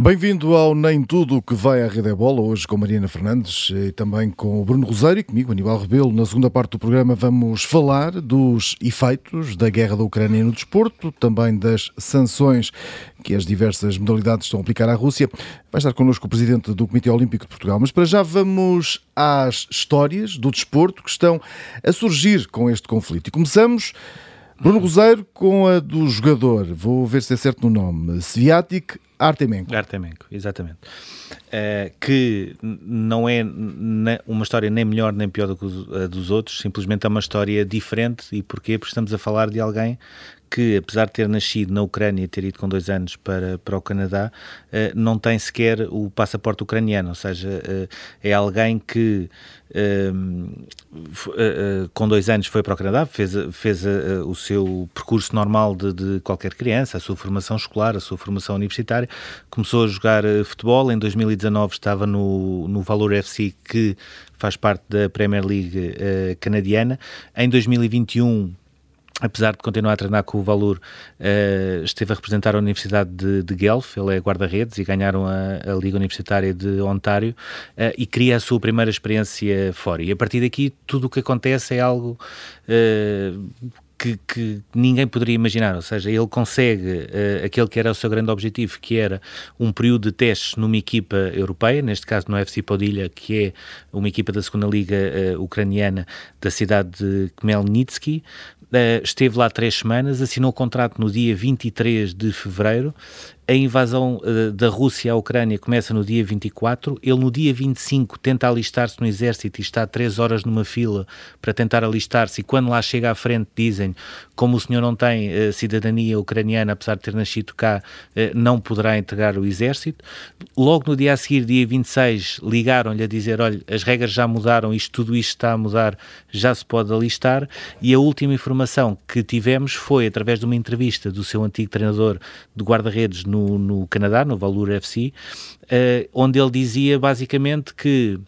Bem-vindo ao Nem Tudo que vai à Rede Bola, hoje com Mariana Fernandes e também com o Bruno Rosário e comigo, Aníbal Rebelo. Na segunda parte do programa vamos falar dos efeitos da guerra da Ucrânia no desporto, também das sanções que as diversas modalidades estão a aplicar à Rússia. Vai estar connosco o Presidente do Comitê Olímpico de Portugal, mas para já vamos às histórias do desporto que estão a surgir com este conflito. E começamos... Bruno Rosário com a do jogador, vou ver se é certo no nome, Sviatik Artemenko. Artemenko, exatamente. Uh, que não é uma história nem melhor nem pior do que a dos outros, simplesmente é uma história diferente. E porquê? Porque estamos a falar de alguém que, apesar de ter nascido na Ucrânia e ter ido com dois anos para, para o Canadá, uh, não tem sequer o passaporte ucraniano, ou seja, uh, é alguém que uh, com dois anos foi para o Canadá, fez, fez o seu percurso normal de, de, qualquer criança, a sua formação escolar, a sua formação universitária, começou a jogar futebol, em 2019 estava no, no Valor FC que faz parte da Premier League canadiana, em 2021 apesar de continuar a treinar com o Valor, uh, esteve a representar a Universidade de, de Guelph, ele é guarda-redes e ganharam a, a, Liga Universitária de Ontário uh, e cria a sua primeira experiência fora. E a partir daqui tudo o que acontece é algo uh, que, que, ninguém poderia imaginar, ou seja, ele consegue uh, aquele que era o seu grande objetivo, que era um período de testes numa equipa europeia, neste caso no FC Podilha, que é uma equipa da segunda liga uh, ucraniana da cidade de Khmelnytsky, Uh, esteve lá três semanas, assinou o contrato no dia 23 de fevereiro a invasão uh, da Rússia à Ucrânia começa no dia 24. Ele, no dia 25, tenta alistar-se no exército e está três horas numa fila para tentar alistar-se. E quando lá chega à frente, dizem como o senhor não tem uh, cidadania ucraniana, apesar de ter nascido cá, uh, não poderá entregar o exército. Logo no dia a seguir, dia 26, ligaram-lhe a dizer: olha, as regras já mudaram, isto, tudo isto está a mudar, já se pode alistar. E a última informação que tivemos foi através de uma entrevista do seu antigo treinador de guarda-redes no no, no Canadá, no Valor FC, eh, onde ele dizia basicamente que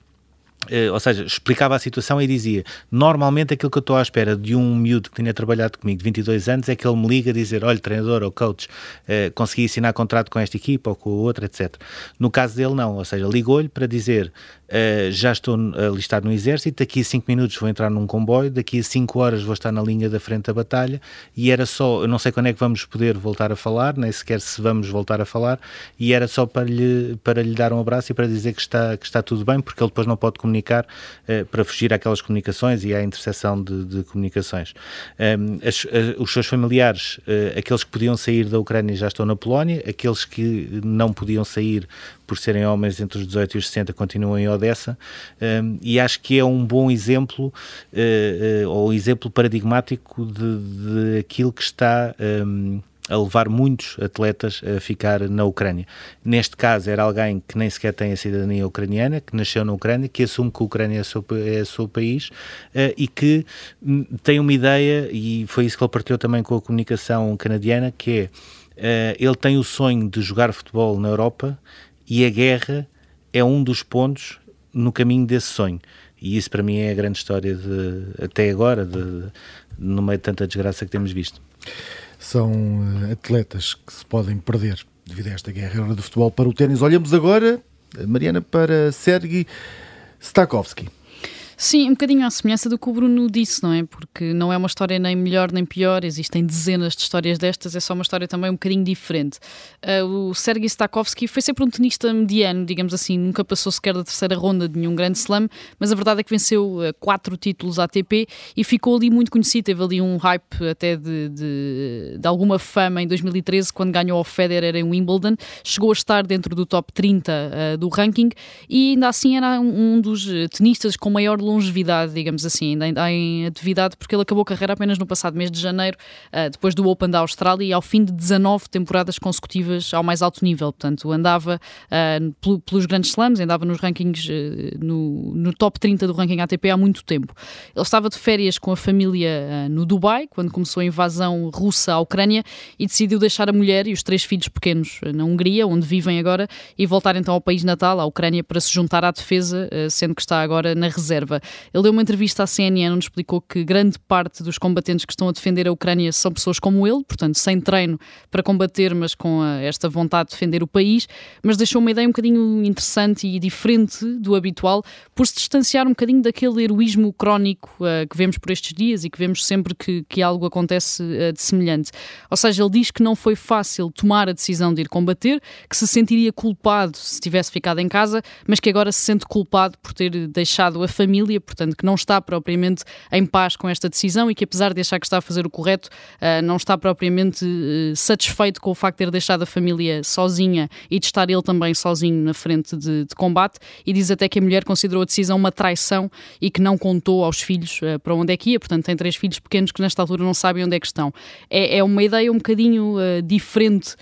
Uh, ou seja, explicava a situação e dizia: normalmente aquilo que eu estou à espera de um miúdo que tinha trabalhado comigo de 22 anos é que ele me liga a dizer: olha, treinador ou coach, uh, consegui assinar contrato com esta equipa ou com a outra, etc. No caso dele, não, ou seja, ligou-lhe para dizer: Uh, já estou alistado no exército, daqui a 5 minutos vou entrar num comboio, daqui a 5 horas vou estar na linha da frente da batalha e era só, eu não sei quando é que vamos poder voltar a falar, nem sequer se vamos voltar a falar, e era só para lhe, para lhe dar um abraço e para dizer que está, que está tudo bem, porque ele depois não pode comunicar uh, para fugir àquelas comunicações e à interseção de, de comunicações. Ehm, as, os seus familiares, uh, aqueles que podiam sair da Ucrânia já estão na Polónia, aqueles que não podiam sair por serem homens entre os 18 e os 60, continuam em Odessa, um, e acho que é um bom exemplo, uh, ou exemplo paradigmático de, de aquilo que está. Um, a levar muitos atletas a ficar na Ucrânia. Neste caso, era alguém que nem sequer tem a cidadania ucraniana, que nasceu na Ucrânia, que assume que a Ucrânia é seu, é seu país uh, e que hum, tem uma ideia, e foi isso que ele partilhou também com a comunicação canadiana, que é, uh, ele tem o sonho de jogar futebol na Europa e a guerra é um dos pontos no caminho desse sonho. E isso para mim é a grande história de, até agora, de, no meio de tanta desgraça que temos visto. São uh, atletas que se podem perder devido a esta guerra. Do futebol para o ténis. Olhamos agora, Mariana, para Sergei Stakovsky. Sim, um bocadinho à semelhança do que o Bruno disse, não é? Porque não é uma história nem melhor nem pior, existem dezenas de histórias destas, é só uma história também um bocadinho diferente. Uh, o Sergei Stakovsky foi sempre um tenista mediano, digamos assim, nunca passou sequer da terceira ronda de nenhum grande slam, mas a verdade é que venceu uh, quatro títulos ATP e ficou ali muito conhecido, teve ali um hype até de, de, de alguma fama em 2013, quando ganhou ao Federer em Wimbledon, chegou a estar dentro do top 30 uh, do ranking e ainda assim era um dos tenistas com maior longevidade, digamos assim, ainda em atividade, porque ele acabou a carreira apenas no passado mês de janeiro, uh, depois do Open da Austrália e ao fim de 19 temporadas consecutivas ao mais alto nível. Portanto, andava uh, pelos grandes slams, andava nos rankings, uh, no, no, top 30 do ranking ATP há muito tempo. Ele estava de férias com a família no Dubai, quando começou a invasão russa à Ucrânia e decidiu deixar a mulher e os três filhos pequenos na Hungria, onde vivem agora, e voltar então ao país natal, à Ucrânia, para se juntar à defesa, sendo que está agora na reserva. Ele deu uma entrevista à CNN onde explicou que grande parte dos combatentes que estão a defender a Ucrânia são pessoas como ele, portanto, sem treino para combater, mas com a, esta vontade de defender o país, mas deixou uma ideia um bocadinho interessante e diferente do habitual, por se distanciar um bocadinho daquele heroísmo crónico uh, que vemos por estes dias e que vemos sempre que, que algo acontece uh, de semelhante. Ou seja, ele diz que não foi fácil tomar a decisão de ir combater, que se sentiria culpado se tivesse ficado em casa, mas que agora se sente culpado por ter deixado a família, portanto, que não está propriamente em paz com esta decisão e que, apesar de achar que está a fazer o correto, uh, não está propriamente uh, satisfeito com o facto de ter deixado a família sozinha e de estar ele também sozinho na frente de, de combate. E diz até que a mulher considerou a decisão uma traição e que não contou aos filhos uh, para onde é que ia. Portanto, tem três filhos pequenos que, nesta altura, não sabem onde é que estão. É, é uma ideia um bocadinho diferente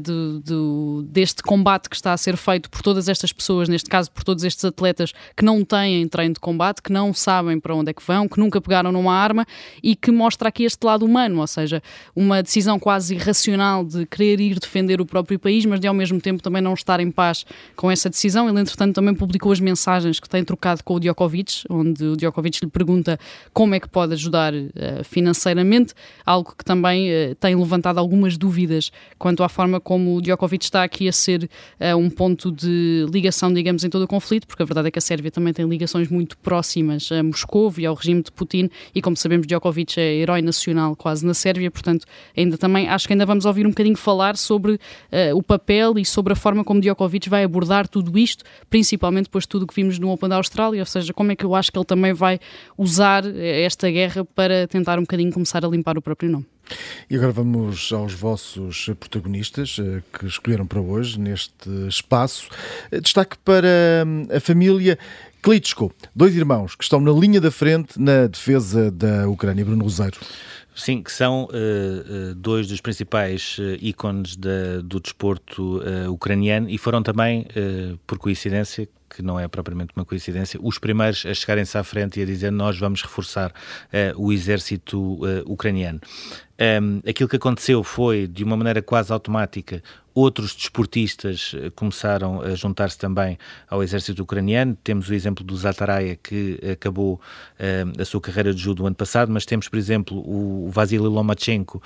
do, do, deste combate que está a ser feito por todas estas pessoas, neste caso por todos estes atletas que não têm treino de combate, que não sabem para onde é que vão, que nunca pegaram numa arma e que mostra aqui este lado humano, ou seja, uma decisão quase irracional de querer ir defender o próprio país, mas de ao mesmo tempo também não estar em paz com essa decisão. Ele, entretanto, também publicou as mensagens que tem trocado com o Djokovic, onde o Djokovic lhe pergunta como é que pode ajudar uh, financeiramente, algo que também uh, tem levantado algumas dúvidas quanto à forma como o Djokovic está aqui a ser uh, um ponto de ligação, digamos, em todo o conflito, porque a verdade é que a Sérvia também tem ligações muito próximas a Moscou e ao regime de Putin, e como sabemos, Djokovic é herói nacional quase na Sérvia, portanto, ainda também acho que ainda vamos ouvir um bocadinho falar sobre uh, o papel e sobre a forma como Djokovic vai abordar tudo isto, principalmente depois de tudo o que vimos no Open da Austrália, ou seja, como é que eu acho que ele também vai usar eh, esta guerra para tentar um bocadinho começar a limpar o próprio nome. E agora vamos aos vossos protagonistas eh, que escolheram para hoje neste espaço. Destaque para hum, a família Klitschko, dois irmãos que estão na linha da frente na defesa da Ucrânia. Bruno Rosário. Sim, que são uh, dois dos principais uh, ícones da, do desporto ucraniano e foram também, por coincidência, que não é propriamente uma coincidência, os primeiros a chegarem-se à frente e a dizer nós vamos reforçar uh, o exército uh, ucraniano. Um, aquilo que aconteceu foi, de uma maneira quase automática, outros desportistas uh, começaram a juntar-se também ao exército ucraniano. Temos o exemplo do Zataraya, que acabou a sua carreira de judo ano passado, mas temos, por exemplo, o Vasily Lomachenko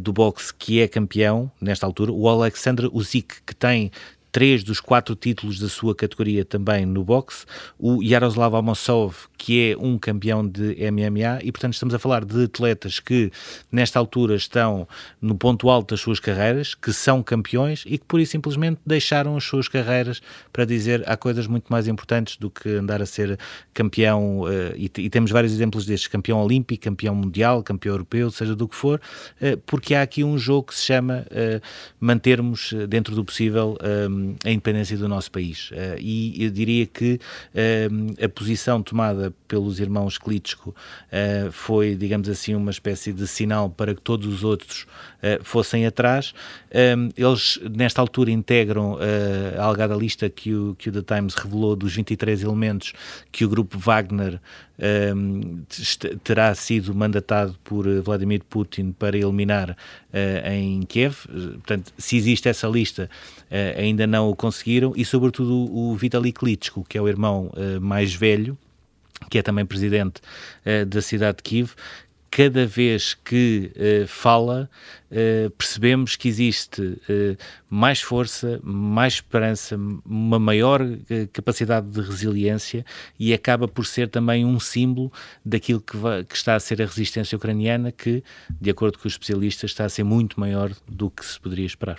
do boxe, que é campeão nesta altura, o Alexander Usyk, que tem três dos quatro títulos da sua categoria também no boxe, o Yaroslav Amosov, que é um campeão de MMA, e portanto estamos a falar de atletas que nesta altura estão no ponto alto das suas carreiras, que são campeões e que por isso simplesmente deixaram as suas carreiras para dizer há coisas muito mais importantes do que andar a ser campeão, uh, e, temos vários exemplos destes, campeão olímpico, campeão mundial, campeão europeu, seja do que for, uh, porque há aqui um jogo que se chama uh, mantermos dentro do possível a independência do nosso país. Uh, e eu diria que uh, a posição tomada pelos irmãos Klitschko uh, foi, digamos assim, uma espécie de sinal para que todos os outros fossem atrás. eles, nesta altura, integram a algada lista que o, que o The Times revelou dos 23 elementos que o grupo Wagner terá sido mandatado por Vladimir Putin para eliminar em Kiev. Portanto, se existe essa lista, ainda não o conseguiram, e sobretudo o Vitaly Klitschko, que é o irmão uh, mais velho, que é também presidente uh, da cidade de Kiev, cada vez que uh, fala, uh, percebemos que existe uh, mais força, mais esperança, uma maior capacidade de resiliência e acaba por ser também um símbolo daquilo que, que, está a ser a resistência ucraniana, que, de acordo com os especialistas, está a ser muito maior do que se poderia esperar.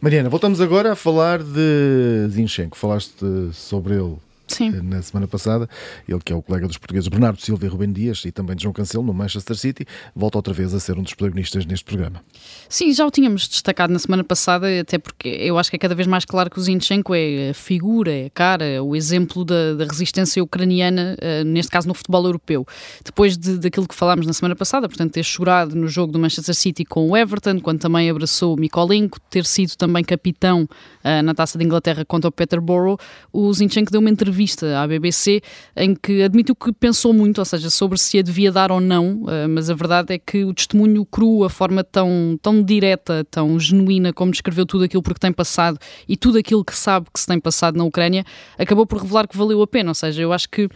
Mariana, voltamos agora a falar de Zinchenko. Falaste sobre ele Sim. Eh, na semana passada. Ele que é o colega dos portugueses Bernardo Silva e Rubem Dias e também de João Cancelo no Manchester City, volta outra vez a ser um dos protagonistas neste programa. Sim, já o tínhamos destacado na semana passada, até porque eu acho que é cada vez mais claro que o Zinchenko é a figura, é a cara, o exemplo da, da resistência ucraniana, uh, neste caso no futebol europeu. Depois de, daquilo que falámos na semana passada, portanto, ter chorado no jogo do Manchester City com o Everton, quando também abraçou o Mikolenko, ter sido também capitão uh, na taça de Inglaterra contra o Peterborough, o Zinchenko deu uma entrevista entrevista à BBC em que admitiu que pensou muito, ou seja, sobre se a devia dar ou não, uh, mas a verdade é que o testemunho cru, a forma tão, tão direta, tão genuína como descreveu tudo aquilo por que tem passado e tudo aquilo que sabe que se tem passado na Ucrânia, acabou por revelar que valeu a pena. Ou seja, eu acho que, uh,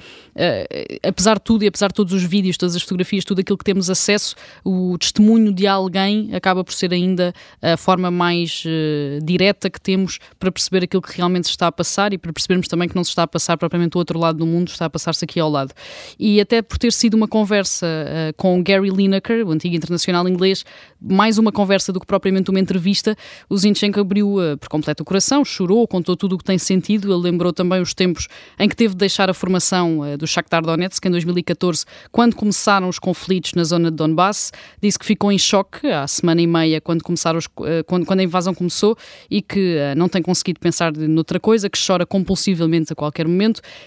apesar de tudo e apesar de todos os vídeos, todas as fotografias, tudo aquilo que temos acesso, o testemunho de alguém acaba por ser ainda a forma mais uh, direta que temos para perceber aquilo que realmente se está a passar e para percebermos também que não se está a passar propriamente do outro lado do mundo, está a passar-se aqui ao lado. E até por ter sido uma conversa uh, com Gary Lineker, o antigo internacional inglês, mais uma conversa do que propriamente uma entrevista, o Zinchenko abriu uh, por completo o coração, chorou, contou tudo o que tem sentido, ele lembrou também os tempos em que teve de deixar a formação uh, do Shakhtar Donetsk em 2014, quando começaram os conflitos na zona de Donbass, disse que ficou em choque há semana e meia quando, começaram os, quando, quando a invasão começou e que não tem conseguido pensar noutra coisa, que chora compulsivamente a qualquer momento,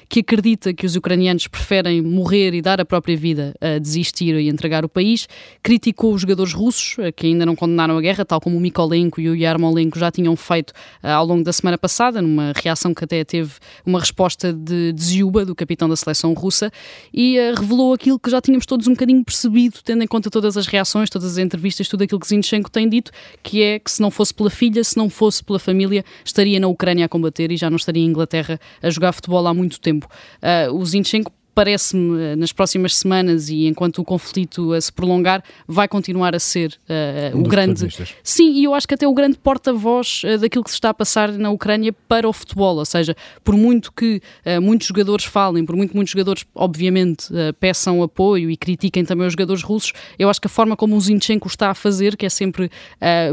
que acredita que os ucranianos preferem morrer e dar a própria vida a desistir e entregar o país, criticou os jogadores russos, eh, que ainda não condenaram a guerra, tal como o Mikolenko e o Yarmolenko já tinham feito eh, ao longo da semana passada, numa reação que até teve uma resposta de, de do capitão da seleção russa, e uh, revelou aquilo que já tínhamos todos um bocadinho percebido, tendo em conta todas as reações, todas as entrevistas, tudo aquilo que Zinchenko tem dito, que é que se não fosse pela filha, se não fosse pela família, estaria na Ucrânia a combater e já não estaria em Inglaterra a jogar futebol há muito tempo. Uh, o Zinchenko parece-me, eh, nas próximas semanas e enquanto o conflito a se prolongar, vai continuar a ser uh, um o grande. Sim, e eu acho que até o grande porta-voz uh, daquilo que se está a passar na Ucrânia para o futebol. Ou seja, por muito que uh, muitos jogadores falem, por muito que muitos jogadores, obviamente, peçam apoio e critiquem também os jogadores russos, eu acho que a forma como o Zinchenko está a fazer, que é sempre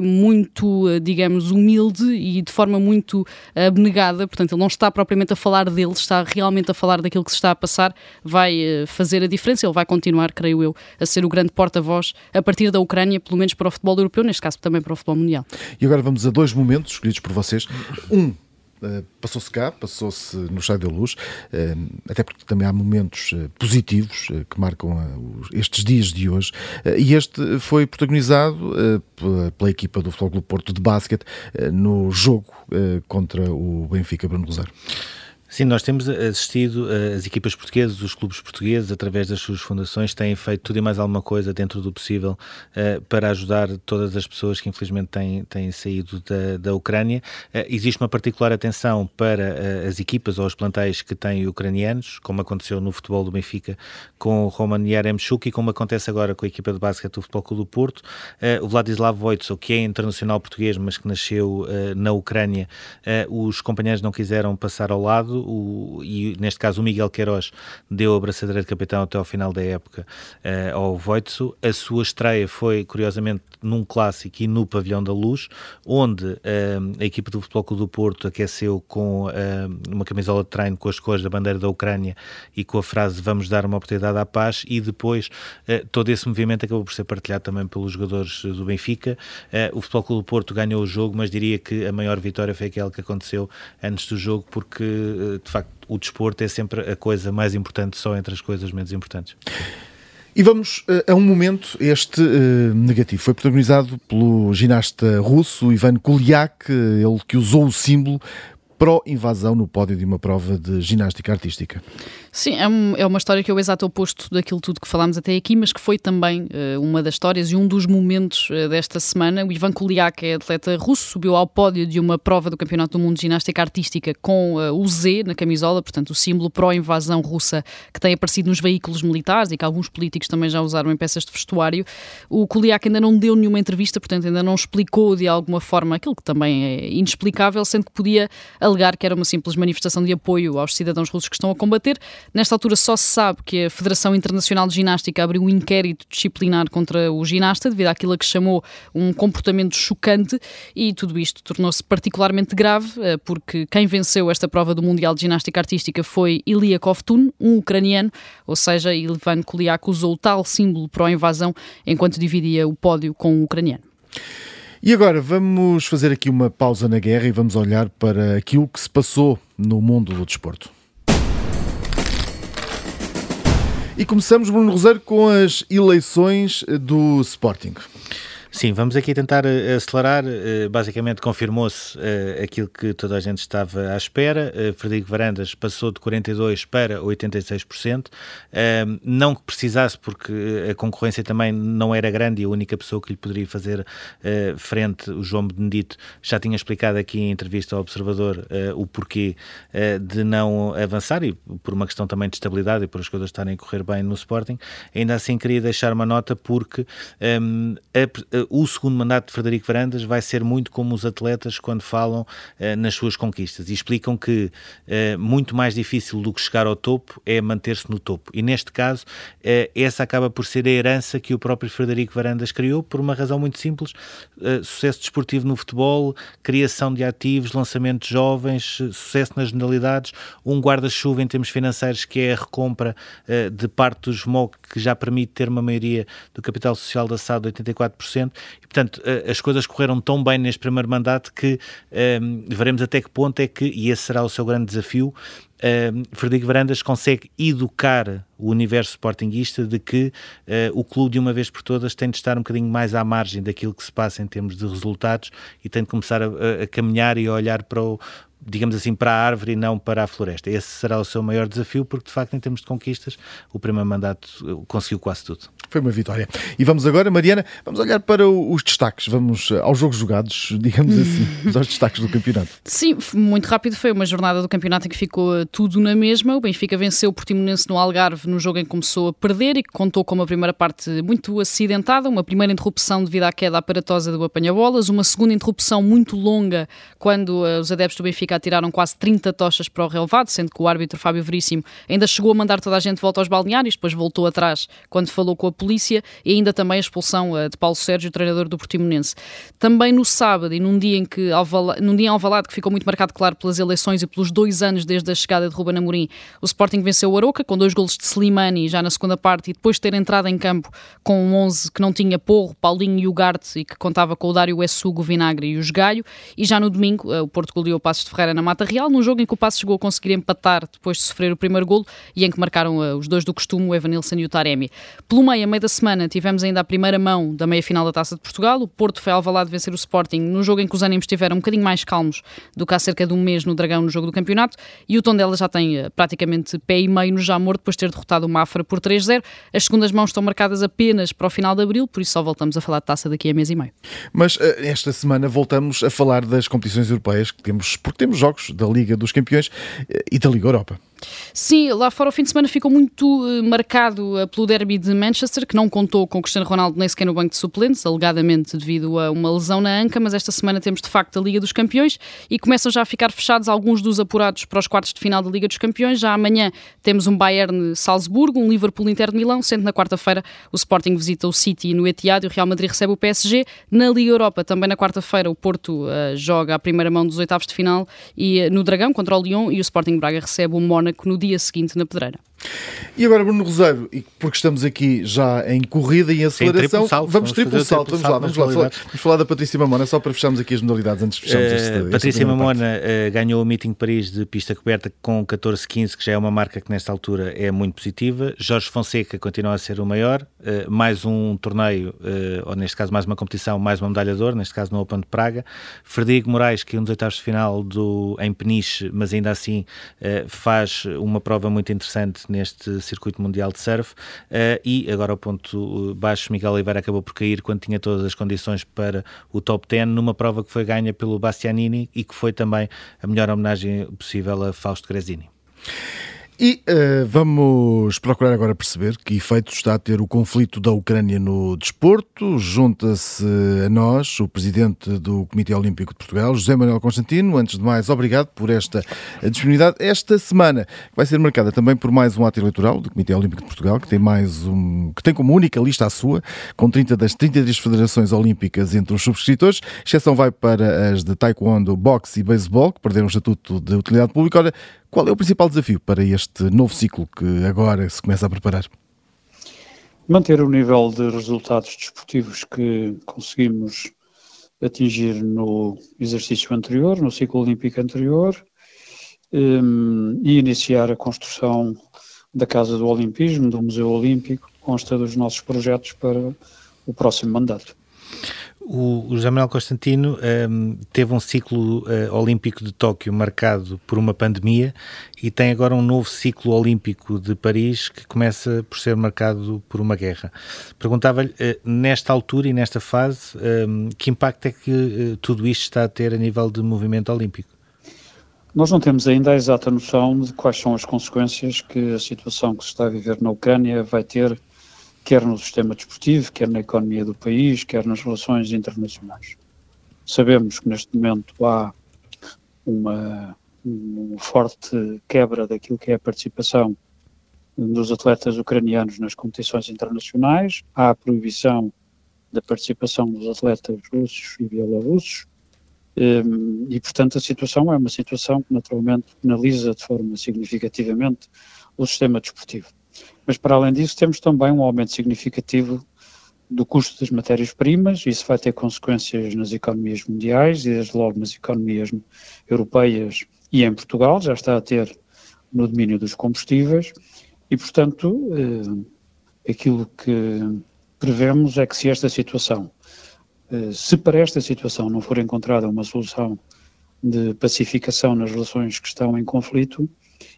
muito, digamos, humilde e de forma muito abnegada, portanto, ele não está propriamente a falar dele, está realmente a falar daquilo que se está a passar vai eh, fazer a diferença. Ele vai continuar, creio eu, a ser o grande porta-voz a partir da Ucrânia, pelo menos para o futebol europeu, neste caso também para o futebol mundial. E agora vamos a dois momentos escolhidos por vocês. Um Uh, passou-se cá, passou-se no Estádio da Luz, uh, até porque também há momentos uh, positivos que marcam estes dias de hoje, e este foi protagonizado pela, pela, equipa do Futebol Clube Porto de basquete no jogo contra o Benfica Bruno Rosário. Sim, nós temos assistido as equipas portuguesas, os clubes portugueses, através das suas fundações, têm feito tudo e mais alguma coisa dentro do possível uh, para ajudar todas as pessoas que infelizmente têm, têm saído da, da Ucrânia. Uh, existe uma particular atenção para as equipas ou os plantéis que têm ucranianos, como aconteceu no futebol do Benfica com o Roman Yaremchuk e como acontece agora com a equipa de basquete do Futebol Clube do Porto. o Vladislav Wojtso, que é internacional português, mas que nasceu na Ucrânia, os companheiros não quiseram passar ao lado o, e neste caso o Miguel Queiroz deu a braçadeira de capitão até ao final da época uh, ao Voitsu. A sua estreia foi, curiosamente, num clássico e no Pavilhão da Luz, onde uh, a equipa do Futebol Clube do Porto aqueceu com uh, uma camisola de treino com as cores da bandeira da Ucrânia e com a frase vamos dar uma oportunidade à paz e depois todo esse movimento acabou por ser partilhado também pelos jogadores do Benfica. o Futebol Clube do Porto ganhou o jogo, mas diria que a maior vitória foi aquela que aconteceu antes do jogo, porque de facto, o desporto é sempre a coisa mais importante, só entre as coisas menos importantes. E vamos uh, a um momento, este uh, negativo. Foi protagonizado pelo ginasta russo Ivan Kuliak, ele que usou o símbolo pró-invasão no pódio de uma prova de ginástica artística. Sim, é, um, é, uma história que é o exato oposto daquilo tudo que falámos até aqui, mas que foi também uh, uma das histórias e um dos momentos uh, desta semana. O Ivan Kuliak é atleta russo, subiu ao pódio de uma prova do Campeonato do Mundo de Ginástica Artística com uh, o Z na camisola, portanto o símbolo pró-invasão russa que tem aparecido nos veículos militares e que alguns políticos também já usaram em peças de vestuário. O Kuliak ainda não deu nenhuma entrevista, portanto ainda não explicou de alguma forma aquilo que também é inexplicável, sendo que podia alegar que era uma simples manifestação de apoio aos cidadãos russos que estão a combater. Nesta altura só se sabe que a Federação Internacional de Ginástica abriu um inquérito disciplinar contra o ginasta devido àquilo a que chamou um comportamento chocante e tudo isto tornou-se particularmente grave eh, porque quem venceu esta prova do Mundial de Ginástica Artística foi Ilia Kovtun, um ucraniano, ou seja, Ivan Kuliak usou tal símbolo para a invasão enquanto dividia o pódio com o ucraniano. E agora vamos fazer aqui uma pausa na guerra e vamos olhar para aquilo que se passou no mundo do desporto. E começamos, Bruno Rosário, com as eleições do Sporting. Sim, vamos aqui tentar eh, acelerar. Eh, basicamente confirmou-se eh, aquilo que toda a gente estava à espera. Frederico Varandas passou de 42% para 86%. Não que precisasse, porque a concorrência também não era grande e a única pessoa que lhe poderia fazer frente, o João Benedito, já tinha explicado aqui em entrevista ao Observador o porquê de não avançar e por uma questão também de estabilidade e por as coisas estarem a correr bem no Sporting. Ainda assim, queria deixar uma nota porque a, o segundo mandato de Frederico Varandas vai ser muito como os atletas quando falam uh, nas suas conquistas e explicam que uh, muito mais difícil do que chegar ao topo é manter-se no topo. E neste caso, essa acaba por ser a herança que o próprio Frederico Varandas criou por uma razão muito simples: sucesso desportivo no futebol, criação de ativos, lançamento de jovens, sucesso nas generalidades, um guarda-chuva em termos financeiros que é a recompra de parte dos MOC que já permite ter uma maioria do capital social da SAD de 84%. E, portanto, as coisas correram tão bem neste primeiro mandato que um, veremos até que ponto é que, e esse será o seu grande desafio, um, Frederico Varandas consegue educar o universo sportinguista de que uh, o clube, de uma vez por todas, tem de estar um bocadinho mais à margem daquilo que se passa em termos de resultados e tem de começar a, a caminhar e a olhar para o, digamos assim, para a árvore e não para a floresta. Esse será o seu maior desafio, porque de facto, em termos de conquistas, o primeiro mandato eh, conseguiu quase tudo. Foi uma vitória. E vamos agora, Mariana, vamos olhar para os destaques, vamos eh, aos jogos jogados, digamos assim, aos destaques do campeonato. Sim, muito rápido. Foi uma jornada do campeonato em que ficou eh, tudo na mesma. O Benfica venceu o Portimonense no Algarve no jogo em que começou a perder e que contou com uma primeira parte muito acidentada, uma primeira interrupção devido à queda aparatosa do apanha-bolas, uma segunda interrupção muito longa quando os adeptos do Benfica atiraram quase 30 tochas para o relevado, sendo que o árbitro Fábio Veríssimo ainda chegou a mandar toda a gente volta aos balneários, depois voltou atrás quando falou com a polícia e ainda também a expulsão eh, de Paulo Sérgio, treinador do Portimonense. Também no sábado e num dia em que num dia em Alvalade que ficou muito marcado, claro, pelas eleições e pelos dois anos desde a chegada de Ruben Amorim, o Sporting venceu o Aroca com dois golos de Slimani já na segunda parte e depois de ter entrado em campo com um 11 que não tinha Porro, Paulinho e Ugarte e que contava com o Dário Essugo, Vinagre e os Galho e já no domingo eh, o Porto goleou o Passos de Ferreira na Mata Real, num jogo em que o Passos chegou a conseguir empatar depois de sofrer o primeiro golo e em que marcaram uh, os dois do costume, o Evanilson e o Taremi. Pelo meio, a meio da semana, tivemos ainda a primeira mão da meia-final da Taça de Portugal. O Porto foi alvalado vencer o Sporting num jogo em que os ânimos estiveram um bocadinho mais calmos do que há cerca de um mês no Dragão, no jogo do campeonato. E o Tondela já tem uh, praticamente pé e meio no Jamor depois de ter derrotado o Mafra por 3-0. As segundas mãos estão marcadas apenas para o final de abril, por isso só voltamos a falar de taça daqui a mês e meio. Mas uh, esta semana voltamos a falar das competições europeias que temos, porque temos jogos da Liga dos Campeões eh, e da Liga Europa. Sim, lá fora o fim de semana ficou muito uh, marcado uh, pelo derby de Manchester, que não contou com Cristiano Ronaldo nem sequer no banco de suplentes, alegadamente devido a uma lesão na anca, mas esta semana temos de facto a Liga dos Campeões e começam já a ficar fechados alguns dos apurados para os quartos de final da Liga dos Campeões. Já amanhã temos um Bayern-Salzburgo, um Liverpool-Inter de Milão, sendo na quarta-feira o Sporting visita o City no Etihad e o Real Madrid recebe o PSG. Na Liga Europa, também na quarta-feira, o Porto uh, joga a primeira mão dos oitavos de final e, no Dragão contra o Lyon e o Sporting Braga recebe o Mónaco Mónaco no dia seguinte na Pedreira. E agora, Bruno Rosário, porque estamos aqui já em corrida e em aceleração, salto, vamos, triplo salto, vamos lá, vamos lá, vamos, vamos falar da Patrícia Mamona, só para fecharmos aqui as modalidades antes de fecharmos uh, este, Patrícia Mamona uh, ganhou o Meeting Paris de pista coberta com 14-15, que já é uma marca que nesta altura é muito positiva. Jorge Fonseca continua a ser o maior, uh, mais um torneio, ou neste caso mais uma competição, mais uma medalha de ouro, neste caso no Open de Praga. Frederico Moraes, que é um dos oitavos de final do, em Peniche, mas ainda assim faz uma prova muito interessante neste circuito mundial de surf uh, e agora o ponto baixo Miguel Oliveira acabou por cair quando tinha todas as condições para o top 10 numa prova que foi ganha pelo Bastianini e que foi também a melhor homenagem possível a Fausto Gresini. E uh, vamos procurar agora perceber que efeito está a ter o conflito da Ucrânia no desporto. Junta-se a nós o presidente do Comitê Olímpico de Portugal, José Manuel Constantino. Antes de mais, obrigado por esta disponibilidade. Esta semana vai ser marcada também por mais um ato eleitoral do Comitê Olímpico de Portugal, que tem mais um, que tem como única lista a sua, com 30 das 33 federações olímpicas entre os subscritores. exceção vai para as de taekwondo, boxe e beisebol, que perderam o estatuto de utilidade pública. Ora, qual é o principal desafio para este novo ciclo que agora se começa a preparar? Manter o nível de resultados desportivos que conseguimos atingir no exercício anterior, no ciclo olímpico anterior, um, e iniciar a construção da Casa do Olimpismo, do Museu Olímpico, consta dos nossos projetos para o próximo mandato. O, José Manuel Constantino um, teve um ciclo uh, olímpico de Tóquio marcado por uma pandemia e tem agora um novo ciclo olímpico de Paris que começa por ser marcado por uma guerra. Perguntava-lhe, uh, nesta altura e nesta fase, um, que impacto é que uh, tudo isto está a ter a nível de movimento olímpico? Nós não temos ainda a exata noção de quais são as consequências que a situação que se está a viver na Ucrânia vai ter quer no sistema desportivo, quer na economia do país, quer nas relações internacionais. Sabemos que neste momento há uma, uma forte quebra daquilo que é a participação dos atletas ucranianos nas competições internacionais, há a proibição da participação dos atletas russos e bielorrussos, hum, e, portanto, a situação é uma situação que naturalmente penaliza de forma significativamente o sistema desportivo. Mas, para além disso, temos também um aumento significativo do custo das matérias-primas, isso vai ter consequências nas economias mundiais e, desde logo, nas economias europeias e em Portugal, já está a ter no domínio dos combustíveis, e, portanto, eh, aquilo que prevemos é que se esta situação, eh, se para esta situação não for encontrada uma solução de pacificação nas relações que estão em conflito,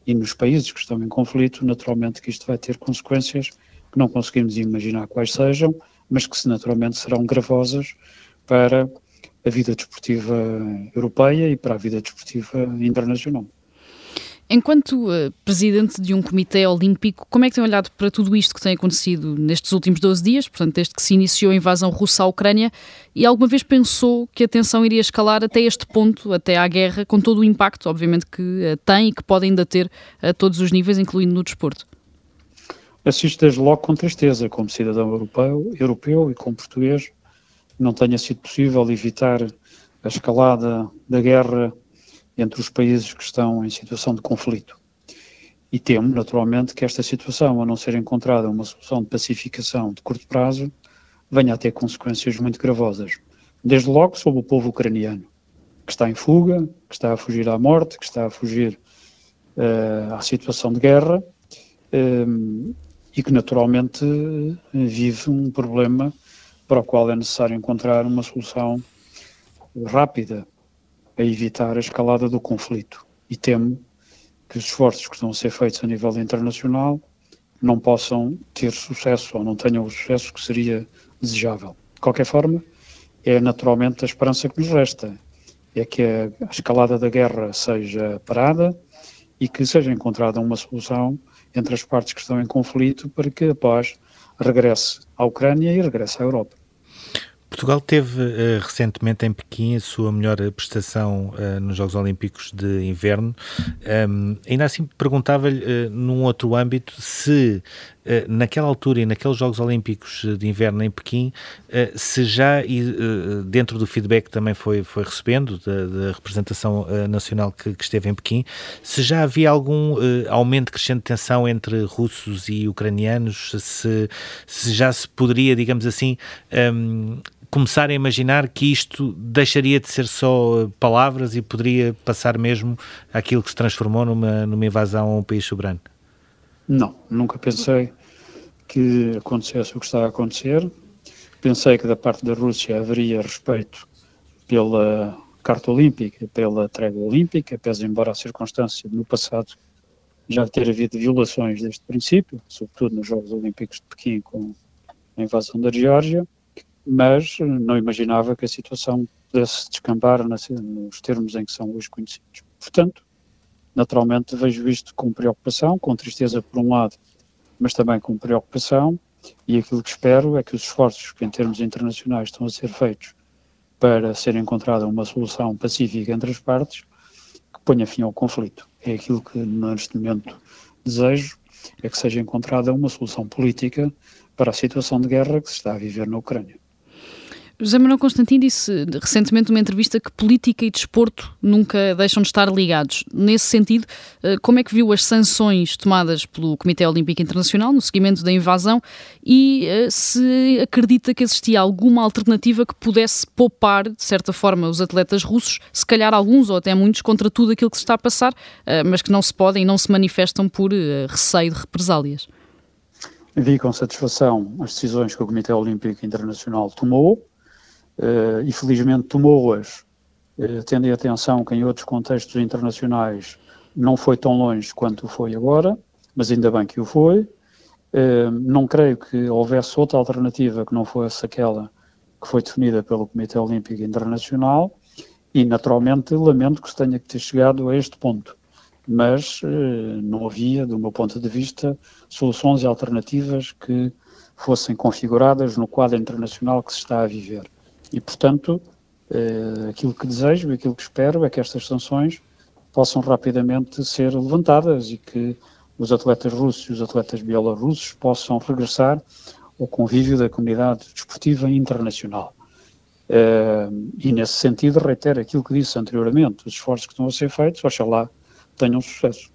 e nos países que estão em conflito, naturalmente que isto vai ter consequências que não conseguimos imaginar quais sejam, mas que naturalmente serão gravosas para a vida desportiva europeia e para a vida desportiva internacional. Enquanto uh, presidente de um comitê olímpico, como é que tem olhado para tudo isto que tem acontecido nestes últimos 12 dias, portanto, desde que se iniciou a invasão russa à Ucrânia, e alguma vez pensou que a tensão iria escalar até este ponto, até à guerra, com todo o impacto, obviamente, que uh, tem e que pode ainda ter a todos os níveis, incluindo no desporto? Assisto desde logo com tristeza, como cidadão europeu, europeu e como português, não tenha sido possível evitar a escalada da guerra entre os países que estão em situação de conflito. E temo, naturalmente, que esta situação, a não ser encontrada uma solução de pacificação de curto prazo, venha a ter consequências muito gravosas. Desde logo sobre o povo ucraniano, que está em fuga, que está a fugir à morte, que está a fugir uh, à situação de guerra um, e que naturalmente vive um problema para o qual é necessário encontrar uma solução rápida, a evitar a escalada do conflito. E temo que os esforços que estão a ser feitos a nível internacional não possam ter sucesso ou não tenham o sucesso que seria desejável. De qualquer forma, é naturalmente a esperança que nos resta, é que a escalada da guerra seja parada e que seja encontrada uma solução entre as partes que estão em conflito para que a paz regresse à Ucrânia e regresse à Europa. Portugal teve uh, recentemente em Pequim a sua melhor prestação uh, nos Jogos Olímpicos de Inverno. Um, ainda assim, perguntava-lhe, uh, num outro âmbito, se naquela altura e naqueles Jogos Olímpicos de Inverno em Pequim, se já, dentro do feedback que também foi, foi recebendo da, da representação nacional que, que, esteve em Pequim, se já havia algum aumento crescente de tensão entre russos e ucranianos, se, se já se poderia, digamos assim, um, começar a imaginar que isto deixaria de ser só eh, palavras e poderia passar mesmo aquilo que se transformou numa, numa invasão a um país soberano? Não, nunca pensei que acontecesse o que está a acontecer. Pensei que da parte da Rússia haveria respeito pela Carta Olímpica, pela trégua olímpica, pese embora a circunstância no passado já ter havido violações deste princípio, sobretudo nos Jogos Olímpicos de Pequim com a invasão da Geórgia mas não imaginava que a situação pudesse descambar nos termos em que são hoje conhecidos. Portanto, naturalmente vejo isto com preocupação, com tristeza por um lado, mas também com preocupação, e aquilo que espero é que os esforços que em termos internacionais estão a ser feitos para ser encontrada uma solução pacífica entre as partes, que ponha fim ao conflito. É aquilo que neste momento desejo, é que seja encontrada uma solução política para a situação de guerra que se está a viver na Ucrânia. José Manuel Constantino disse recentemente numa entrevista que política e desporto nunca deixam de estar ligados. Nesse sentido, eh, como é que viu as sanções tomadas pelo Comitê Olímpico Internacional no seguimento da invasão e eh, se acredita que existia alguma alternativa que pudesse poupar, de certa forma, os atletas russos, se calhar alguns ou até muitos, contra tudo aquilo que se está a passar, eh, mas que não se podem e não se manifestam por receio de represálias? Vi com satisfação as decisões que o Comitê Olímpico Internacional tomou uh, e felizmente tomou-as, uh, tendo em atenção que em outros contextos internacionais não foi tão longe quanto foi agora, mas ainda bem que o foi. Uh, não creio que houvesse outra alternativa que não fosse aquela que foi definida pelo Comitê Olímpico Internacional e, naturalmente, lamento que se tenha que ter chegado a este ponto. Mas não havia, do meu ponto de vista, soluções alternativas que fossem configuradas no quadro internacional que se está a viver. E, portanto, eh, aquilo que desejo e aquilo que espero é que estas sanções possam rapidamente ser levantadas e que os atletas russos e os atletas bielorrussos possam regressar ao convívio da comunidade desportiva internacional. Eh, e, nesse sentido, reitero aquilo que disse anteriormente: os esforços que estão a ser feitos, oxalá tenham sucesso.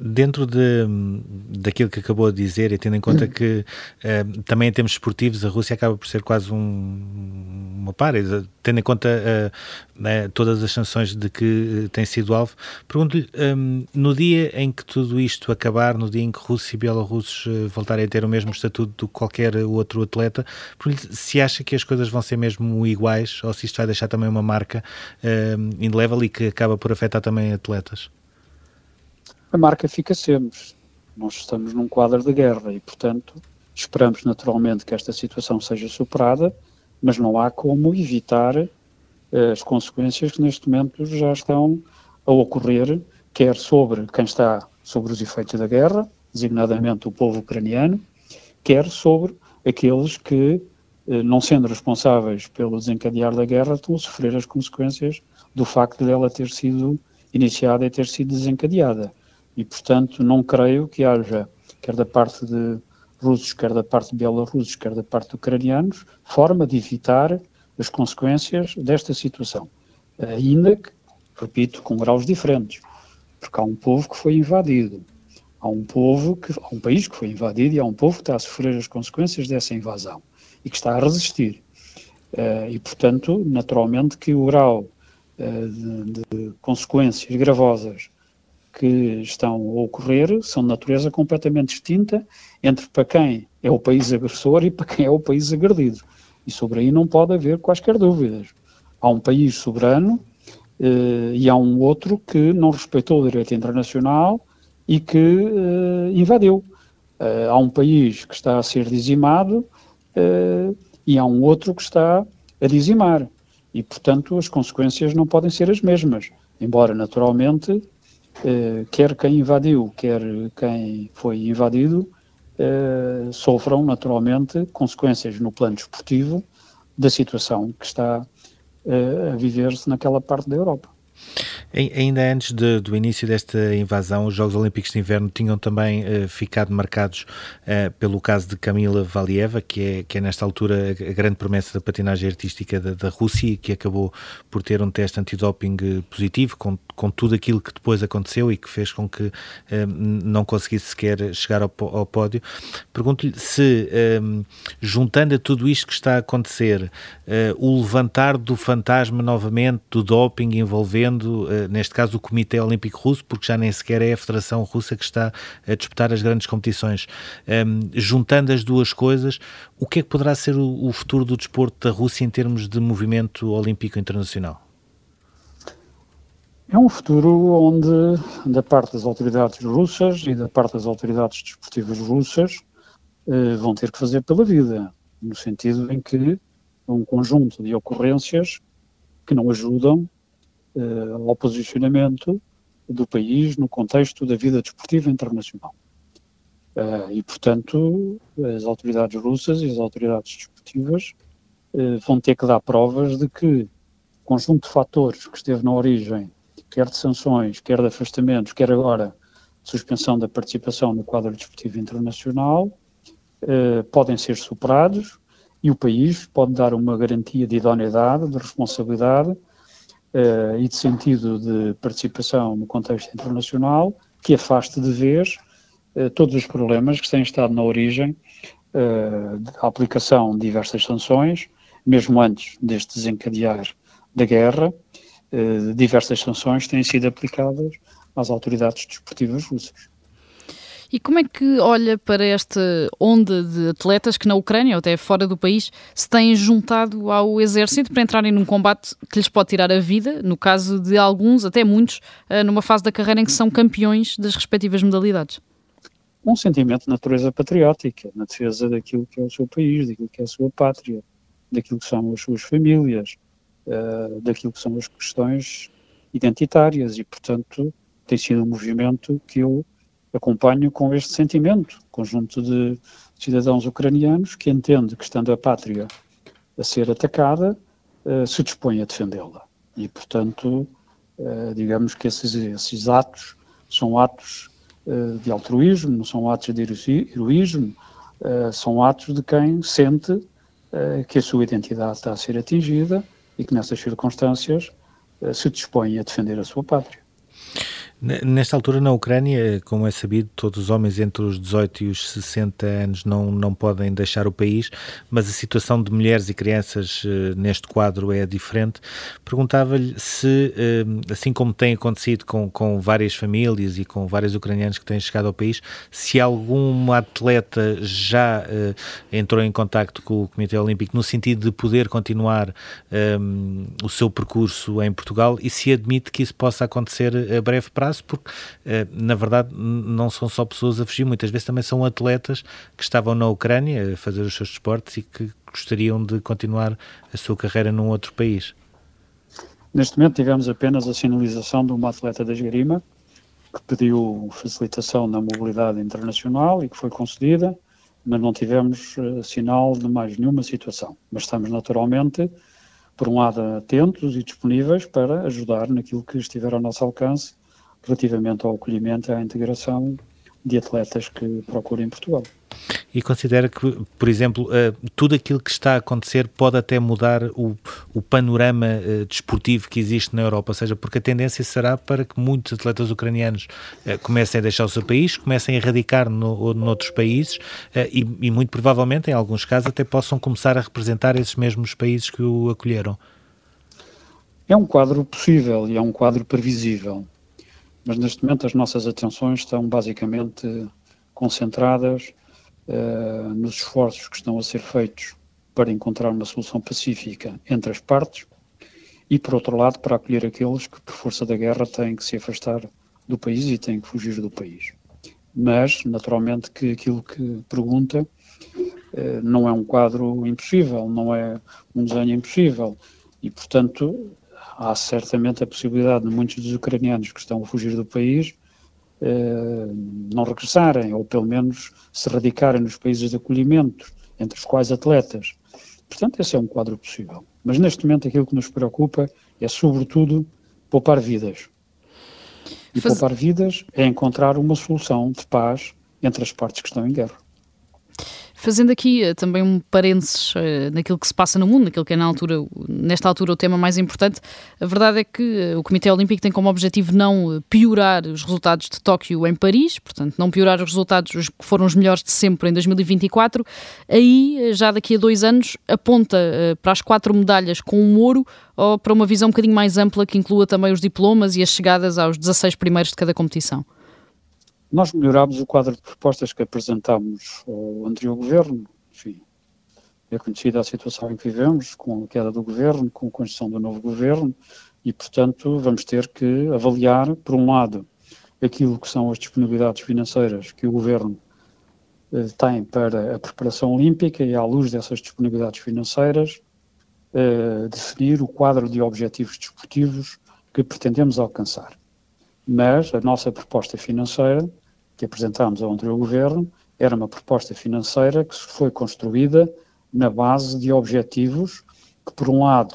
Dentro de, daquilo que acabou de dizer e tendo em conta que uh, também em termos esportivos a Rússia acaba por ser quase um, uma par, tendo em conta uh, né, todas as sanções de que uh, tem sido alvo, pergunto-lhe, um, no dia em que tudo isto acabar, no dia em que russos e bielorrussos voltarem a ter o mesmo estatuto do que qualquer outro atleta, se acha que as coisas vão ser mesmo iguais ou se isto vai deixar também uma marca uh, indelével e que acaba por afetar também atletas? A marca fica sempre. Nós estamos num quadro de guerra e, portanto, esperamos naturalmente que esta situação seja superada, mas não há como evitar uh, as consequências que neste momento já estão a ocorrer, quer sobre quem está sobre os efeitos da guerra, designadamente o povo ucraniano, quer sobre aqueles que, uh, não sendo responsáveis pelo desencadear da guerra, estão a sofrer as consequências do facto dela ter sido iniciada e ter sido desencadeada e, portanto, não creio que haja, quer da parte de russos, quer da parte de bielorrussos, quer da parte de ucranianos, forma de evitar as consequências desta situação. Ainda que, repito, com graus diferentes, porque há um povo que foi invadido, há um povo que, há um país que foi invadido e há um povo que está a sofrer as consequências dessa invasão e que está a resistir. Uh, e, portanto, naturalmente que o grau uh, de, de, consequências gravosas que estão a ocorrer são de natureza completamente distinta entre para quem é o país agressor e para quem é o país agredido. E sobre aí não pode haver quaisquer dúvidas. Há um país soberano eh, e há um outro que não respeitou o direito internacional e que eh, invadiu. Eh, há um país que está a ser dizimado eh, e há um outro que está a dizimar. E, portanto, as consequências não podem ser as mesmas. Embora, naturalmente, eh, quer quem invadiu, quer quem foi invadido, eh, sofram naturalmente consequências no plano desportivo da situação que está eh, a viver-se naquela parte da Europa. Ainda antes de, do início desta invasão, os Jogos Olímpicos de Inverno tinham também uh, ficado marcados uh, pelo caso de Kamila Valieva, que é, que é nesta altura a grande promessa da patinagem artística da, da Rússia que acabou por ter um teste antidoping eh, positivo, com, com tudo aquilo que depois aconteceu e que fez com que uh, não conseguisse sequer chegar ao, ao pódio. Pergunto-lhe se, um, juntando a tudo isto que está a acontecer, o levantar do fantasma novamente do doping envolvendo eh, neste caso o Comitê Olímpico Russo, porque já nem sequer é a Federação Russa que está a disputar as grandes competições. Um, juntando as duas coisas, o que é que poderá ser o futuro do desporto da Rússia em termos de movimento olímpico internacional? É um futuro onde, da parte das autoridades russas e da parte das autoridades desportivas russas, eh, vão ter que fazer pela vida, no sentido em que um conjunto de ocorrências que não ajudam uh, ao posicionamento do país no contexto da vida desportiva internacional. Uh, e, portanto, as autoridades russas e as autoridades desportivas uh, vão ter que dar provas de que o conjunto de fatores que esteve na origem, quer de sanções, quer de afastamentos, quer agora suspensão da participação no quadro desportivo internacional, uh, podem ser superados e o país pode dar uma garantia de idoneidade, de responsabilidade uh, e de sentido de participação no contexto internacional que afaste de vez uh, todos os problemas que têm estado na origem uh, da aplicação de diversas sanções, mesmo antes deste desencadear da guerra, diversas sanções têm sido aplicadas às autoridades desportivas russas. E como é que olha para esta onda de atletas que na Ucrânia ou até fora do país se têm juntado ao exército para entrarem num combate que lhes pode tirar a vida, no caso de alguns, até muitos, eh, numa fase da carreira em que são campeões das respectivas modalidades? Um sentimento de natureza patriótica, na defesa daquilo que é o seu país, daquilo que é a sua pátria, daquilo que são as suas famílias, uh, daquilo que são as questões identitárias e, portanto, tem sido um movimento que eu acompanho com este sentimento, conjunto de cidadãos ucranianos que entende que, estando a pátria a ser atacada, uh, se dispõe a defendê-la. E, portanto, uh, digamos que esses, esses, atos são atos uh, de altruísmo, são atos de heroísmo, são atos de quem sente que a sua identidade está a ser atingida e que, nessas circunstâncias, se dispõe a defender a sua pátria. Nesta altura, na Ucrânia, como é sabido, todos os homens entre os 18 e os 60 anos não, não podem deixar o país, mas a situação de mulheres e crianças eh, neste quadro é diferente. Perguntava-lhe se, eh, assim como tem acontecido com, com várias famílias e com vários ucranianos que têm chegado ao país, se alguma atleta já uh, entrou em contacto com o Comitê Olímpico no sentido de poder continuar um, o seu percurso em Portugal e se admite que isso possa acontecer a breve prazo porque eh, na verdade não são só pessoas a fugir, muitas vezes também são atletas que estavam na Ucrânia a fazer os seus esportes e que gostariam de continuar a sua carreira num outro país. Neste momento tivemos apenas a sinalização de uma atleta da esgrima que pediu facilitação na mobilidade internacional e que foi concedida, mas não tivemos uh, sinal de mais nenhuma situação. Mas estamos naturalmente, por um lado, atentos e disponíveis para ajudar naquilo que estiver ao nosso alcance relativamente ao acolhimento e à integração de atletas que procurem Portugal. E considera que, por exemplo, uh, tudo aquilo que está a acontecer pode até mudar o, o panorama uh, desportivo que existe na Europa, ou seja, porque a tendência será para que muitos atletas ucranianos uh, comecem a deixar o seu país, comecem a radicar no, noutros países e, e, muito provavelmente, em alguns casos, até possam começar a representar esses mesmos países que o acolheram. É um quadro possível e é um quadro previsível. Mas neste momento as nossas atenções estão basicamente concentradas uh, nos esforços que estão a ser feitos para encontrar uma solução pacífica entre as partes e, por outro lado, para acolher aqueles que, por força da guerra, têm que se afastar do país e têm que fugir do país. Mas, naturalmente, que aquilo que pergunta uh, não é um quadro impossível, não é um desenho impossível e, portanto, há certamente a possibilidade de muitos dos ucranianos que estão a fugir do país eh, não regressarem, ou pelo menos se radicarem nos países de acolhimento, entre os quais atletas. Portanto, esse é um quadro possível. Mas neste momento aquilo que nos preocupa é, sobretudo, poupar vidas. E Faz... poupar vidas é encontrar uma solução de paz entre as partes que estão em guerra. Fazendo aqui uh, também um parênteses uh, naquilo que se passa no mundo, naquilo que é na altura, nesta altura o tema mais importante, a verdade é que uh, o Comitê Olímpico tem como objetivo não piorar os resultados de Tóquio em Paris, portanto, não piorar os resultados os que foram os melhores de sempre em 2024. Aí, já daqui a dois anos, aponta para as quatro medalhas com um ouro ou para uma visão um bocadinho mais ampla que inclua também os diplomas e as chegadas aos 16 primeiros de cada competição? Nós melhorámos o quadro de propostas que apresentámos ao anterior governo, enfim, é conhecida a situação em que vivemos, com a queda do governo, com a construção do novo governo, e, portanto, vamos ter que avaliar, por um lado, aquilo que são as disponibilidades financeiras que o governo eh, tem para a preparação olímpica e, à luz dessas disponibilidades financeiras, eh, definir o quadro de objetivos desportivos que pretendemos alcançar mas a nossa proposta financeira, que apresentámos ao anterior governo, era uma proposta financeira que foi construída na base de objetivos que, por um lado,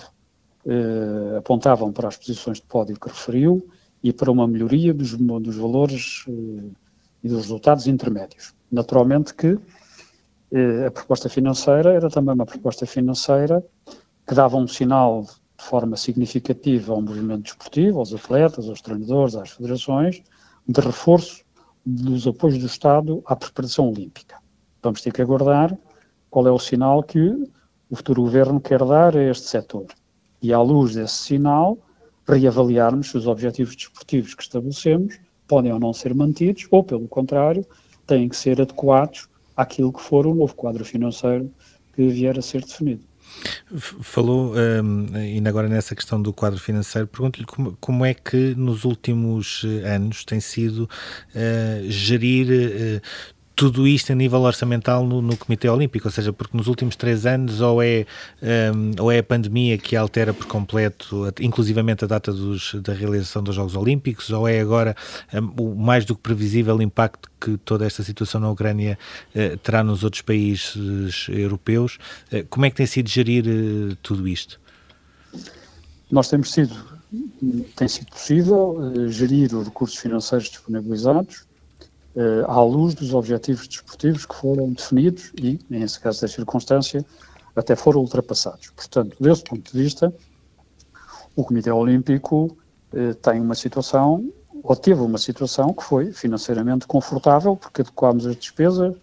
eh, apontavam para as posições de pódio que referiu e para uma melhoria dos, dos valores eh, e dos resultados intermédios. Naturalmente que eh, a proposta financeira era também uma proposta financeira que dava um sinal de forma significativa ao movimento desportivo, aos atletas, aos treinadores, às federações, de reforço dos apoios do Estado à preparação olímpica. Vamos ter que aguardar qual é o sinal que o futuro governo quer dar a este setor. E à luz desse sinal, reavaliarmos se os objetivos desportivos que estabelecemos podem ou não ser mantidos, ou, pelo contrário, têm que ser adequados àquilo que for o novo quadro financeiro que vier a ser definido. Falou, um, ainda agora nessa questão do quadro financeiro, pergunto-lhe como, como, é que nos últimos eh, anos tem sido uh, gerir uh, tudo isto a nível orçamental no, no, Comitê Olímpico, ou seja, porque nos últimos três anos ou é, um, ou é a pandemia que altera por completo, inclusivamente a data dos, da realização dos Jogos Olímpicos, ou é agora um, o mais do que previsível impacto que toda esta situação na Ucrânia uh, terá nos outros países europeus. Uh, como é que tem sido gerir uh, tudo isto? Nós temos sido, tem sido possível gerir os recursos financeiros disponibilizados uh, à luz dos objetivos desportivos que foram definidos e, nesse caso da circunstância, até foram ultrapassados. Portanto, desse ponto de vista, o Comitê Olímpico uh, tem uma situação, ou teve uma situação que foi financeiramente confortável, porque adequámos as despesas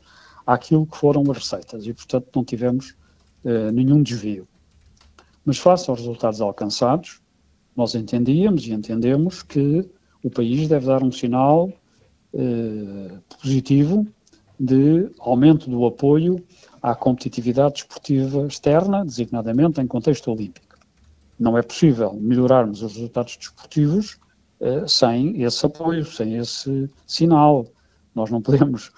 àquilo que foram as receitas e, portanto, não tivemos uh, nenhum desvio. Mas face aos resultados alcançados, nós entendíamos e entendemos que o país deve dar um sinal eh, positivo de aumento do apoio à competitividade desportiva externa, designadamente em contexto olímpico. Não é possível melhorarmos os resultados desportivos eh, sem esse apoio, sem esse sinal. Nós não podemos,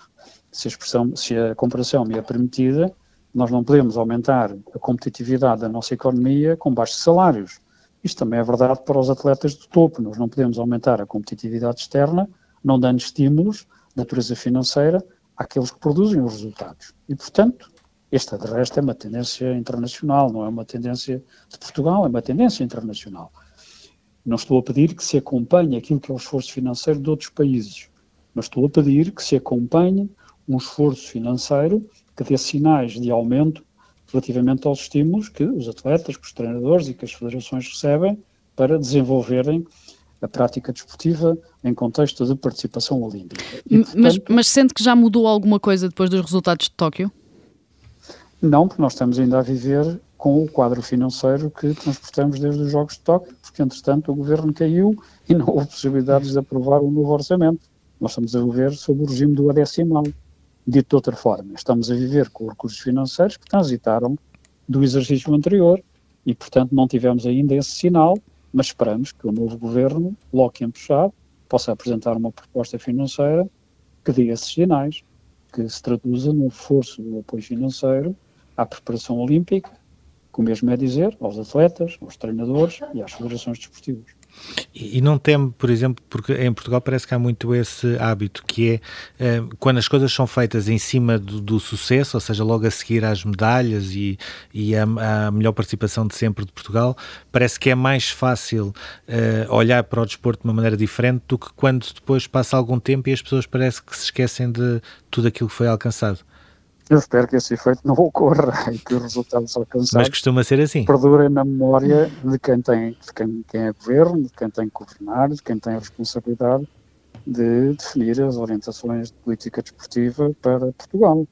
se a, expressão, se a comparação me é permitida, nós não podemos aumentar a competitividade da nossa economia com baixos salários. Isto também é verdade para os atletas de topo. Nós não podemos aumentar a competitividade externa não dando estímulos de natureza financeira àqueles que produzem os resultados. E, portanto, esta, de resto, é uma tendência internacional, não é uma tendência de Portugal, é uma tendência internacional. Não estou a pedir que se acompanhe aquilo que é o esforço financeiro de outros países, mas estou a pedir que se acompanhe um esforço financeiro que dê sinais de aumento relativamente aos estímulos que os atletas, que os treinadores e que as federações recebem para desenvolverem a prática desportiva em contexto de participação olímpica. E, portanto, mas, mas sente que já mudou alguma coisa depois dos resultados de Tóquio? Não, porque nós estamos ainda a viver com o quadro financeiro que transportamos desde os Jogos de Tóquio, porque entretanto o governo caiu e não houve possibilidades de aprovar um novo orçamento. Nós estamos a viver sob o regime do adecimal. Dito de outra forma, estamos a viver com recursos financeiros que transitaram do exercício anterior e, portanto, não tivemos ainda esse sinal mas esperamos que o novo governo, logo que empuxado, possa apresentar uma proposta financeira que dê esses sinais, que se traduza no reforço do apoio financeiro à preparação olímpica, que o mesmo é dizer aos atletas, aos treinadores e às federações desportivas. E, não teme, por exemplo, porque em Portugal parece que há muito esse hábito, que é eh, quando as coisas são feitas em cima do, do, sucesso, ou seja, logo a seguir às medalhas e, e a, a, melhor participação de sempre de Portugal, parece que é mais fácil eh, olhar para o desporto de uma maneira diferente do que quando depois passa algum tempo e as pessoas parece que se esquecem de tudo aquilo que foi alcançado. Eu espero que esse efeito não ocorra e que os resultados alcançados Mas costuma ser assim. perdurem na memória de quem tem, de quem, quem é governo, de quem tem que governar, de quem tem a responsabilidade de definir as orientações de política desportiva para Portugal.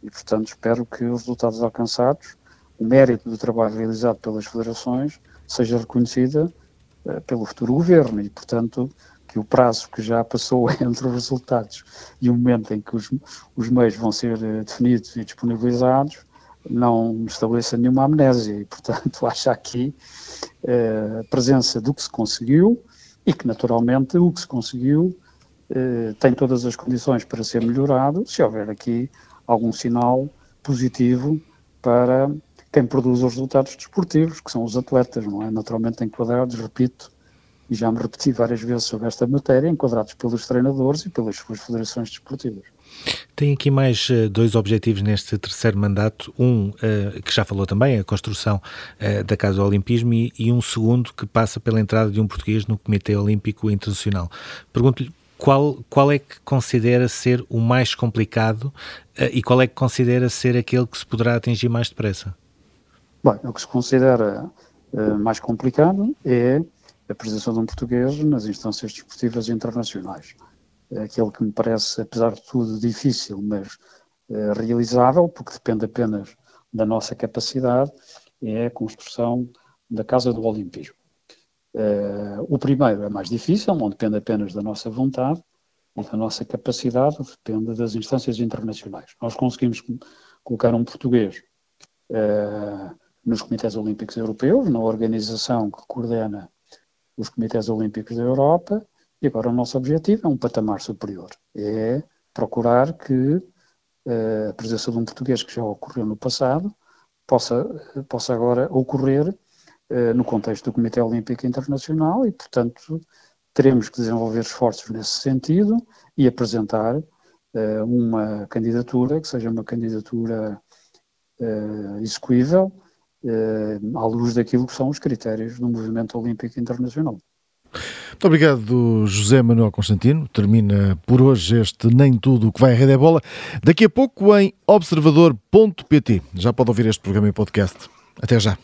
E, portanto, espero que os resultados alcançados, o mérito do trabalho realizado pelas federações, seja reconhecida uh, pelo futuro governo e, portanto, que o prazo que já passou entre os resultados e o momento em que os, os meios vão ser eh, definidos e disponibilizados não estabeleça nenhuma amnésia e, portanto, acho aqui eh, a presença do que se conseguiu e que, naturalmente, o que se conseguiu eh, tem todas as condições para ser melhorado se houver aqui algum sinal positivo para quem produz os resultados desportivos, que são os atletas, não é? Naturalmente enquadrados, repito, e já me repeti várias vezes sobre esta matéria, enquadrados pelos treinadores e pelas suas federações desportivas. Tem aqui mais uh, dois objetivos neste terceiro mandato. Um, uh, que já falou também, a construção uh, da Casa do Olimpismo, e, e, um segundo que passa pela entrada de um português no Comitê Olímpico Internacional. Pergunto-lhe qual, qual é que considera ser o mais complicado e qual é que considera ser aquele que se poderá atingir mais depressa? Bem, o que se considera mais complicado é a presença de um português nas instâncias desportivas internacionais. É aquele que me parece, apesar de tudo, difícil, mas é, realizável, porque depende apenas da nossa capacidade, é a construção da Casa do Olimpismo. É, o primeiro é mais difícil, não depende apenas da nossa vontade, e da nossa capacidade depende das instâncias internacionais. Nós conseguimos colocar um português uh, nos Comitês Olímpicos Europeus, na organização que coordena os Comitês Olímpicos da Europa, e agora o nosso objetivo é um patamar superior. É procurar que uh, a presença de um português que já ocorreu no passado possa, possa agora ocorrer uh, no contexto do Comitê Olímpico Internacional e, portanto, teremos que desenvolver esforços nesse sentido e apresentar uh, uma candidatura que seja uma candidatura execuível à luz daquilo que são os critérios do movimento olímpico internacional. Muito obrigado, José Manuel Constantino. Termina por hoje este Nem Tudo o que vai à Rede é Bola. Daqui a pouco em observador.pt. Já pode ouvir este programa em podcast. Até já.